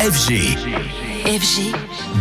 FG. FG.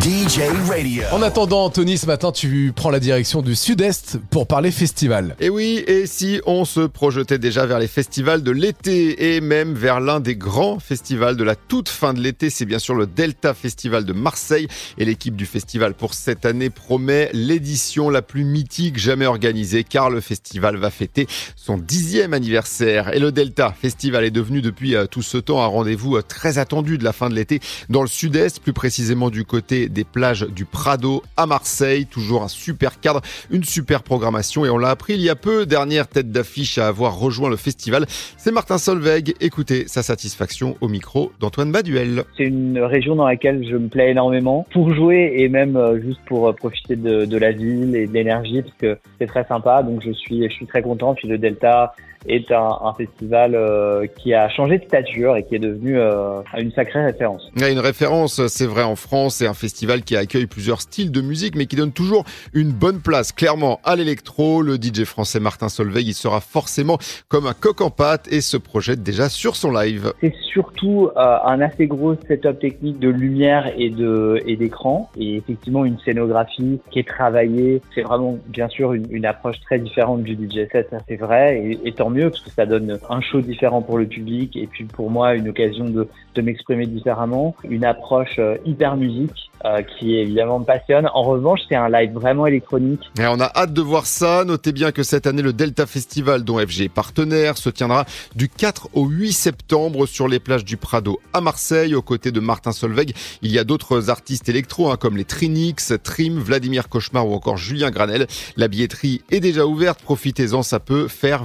DJ Radio. En attendant, Anthony, ce matin, tu prends la direction du sud-est pour parler festival. Et oui, et si on se projetait déjà vers les festivals de l'été et même vers l'un des grands festivals de la toute fin de l'été, c'est bien sûr le Delta Festival de Marseille. Et l'équipe du festival pour cette année promet l'édition la plus mythique jamais organisée car le festival va fêter son dixième anniversaire. Et le Delta Festival est devenu depuis euh, tout ce temps un rendez-vous euh, très attendu de la fin de l'été dans le sud-est, plus précisément du côté des plages du Prado à Marseille. Toujours un super cadre, une super programmation et on l'a appris il y a peu. Dernière tête d'affiche à avoir rejoint le festival, c'est Martin Solveig. Écoutez sa satisfaction au micro d'Antoine Baduel. C'est une région dans laquelle je me plais énormément pour jouer et même euh, juste pour euh, profiter de, la ville et de l'énergie parce que c'est très sympa. Donc je suis, je suis très content. Puis le Delta est un, un festival euh, qui a changé de stature et qui est devenu euh, une sacrée référence. A une référence, c'est vrai en France, c'est un festival qui accueille plusieurs styles de musique mais qui donne toujours une bonne place clairement à l'électro. Le DJ français Martin Solveig, il sera forcément comme un coq en pâte et se projette déjà sur son live. C'est surtout euh, un assez gros setup technique de lumière et de et d'écran et effectivement une scénographie qui est travaillée. C'est vraiment bien sûr une, une approche très différente du DJ set, ça c'est vrai et, et tant mieux parce que ça donne un show différent pour le public et puis pour moi une occasion de, de m'exprimer différemment, une approche euh, hyper musique euh, qui évidemment me passionne. En revanche, c'est un live vraiment électronique. Et on a hâte de voir ça. Notez bien que cette année, le Delta Festival, dont FG est partenaire, se tiendra du 4 au 8 septembre sur les plages du Prado à Marseille. Aux côtés de Martin Solveig, il y a d'autres artistes électro, hein, comme les Trinix, Trim, Vladimir Cauchemar ou encore Julien Granel. La billetterie est déjà ouverte. Profitez-en, ça peut faire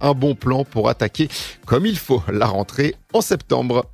un bon plan pour attaquer comme il faut la rentrée en septembre.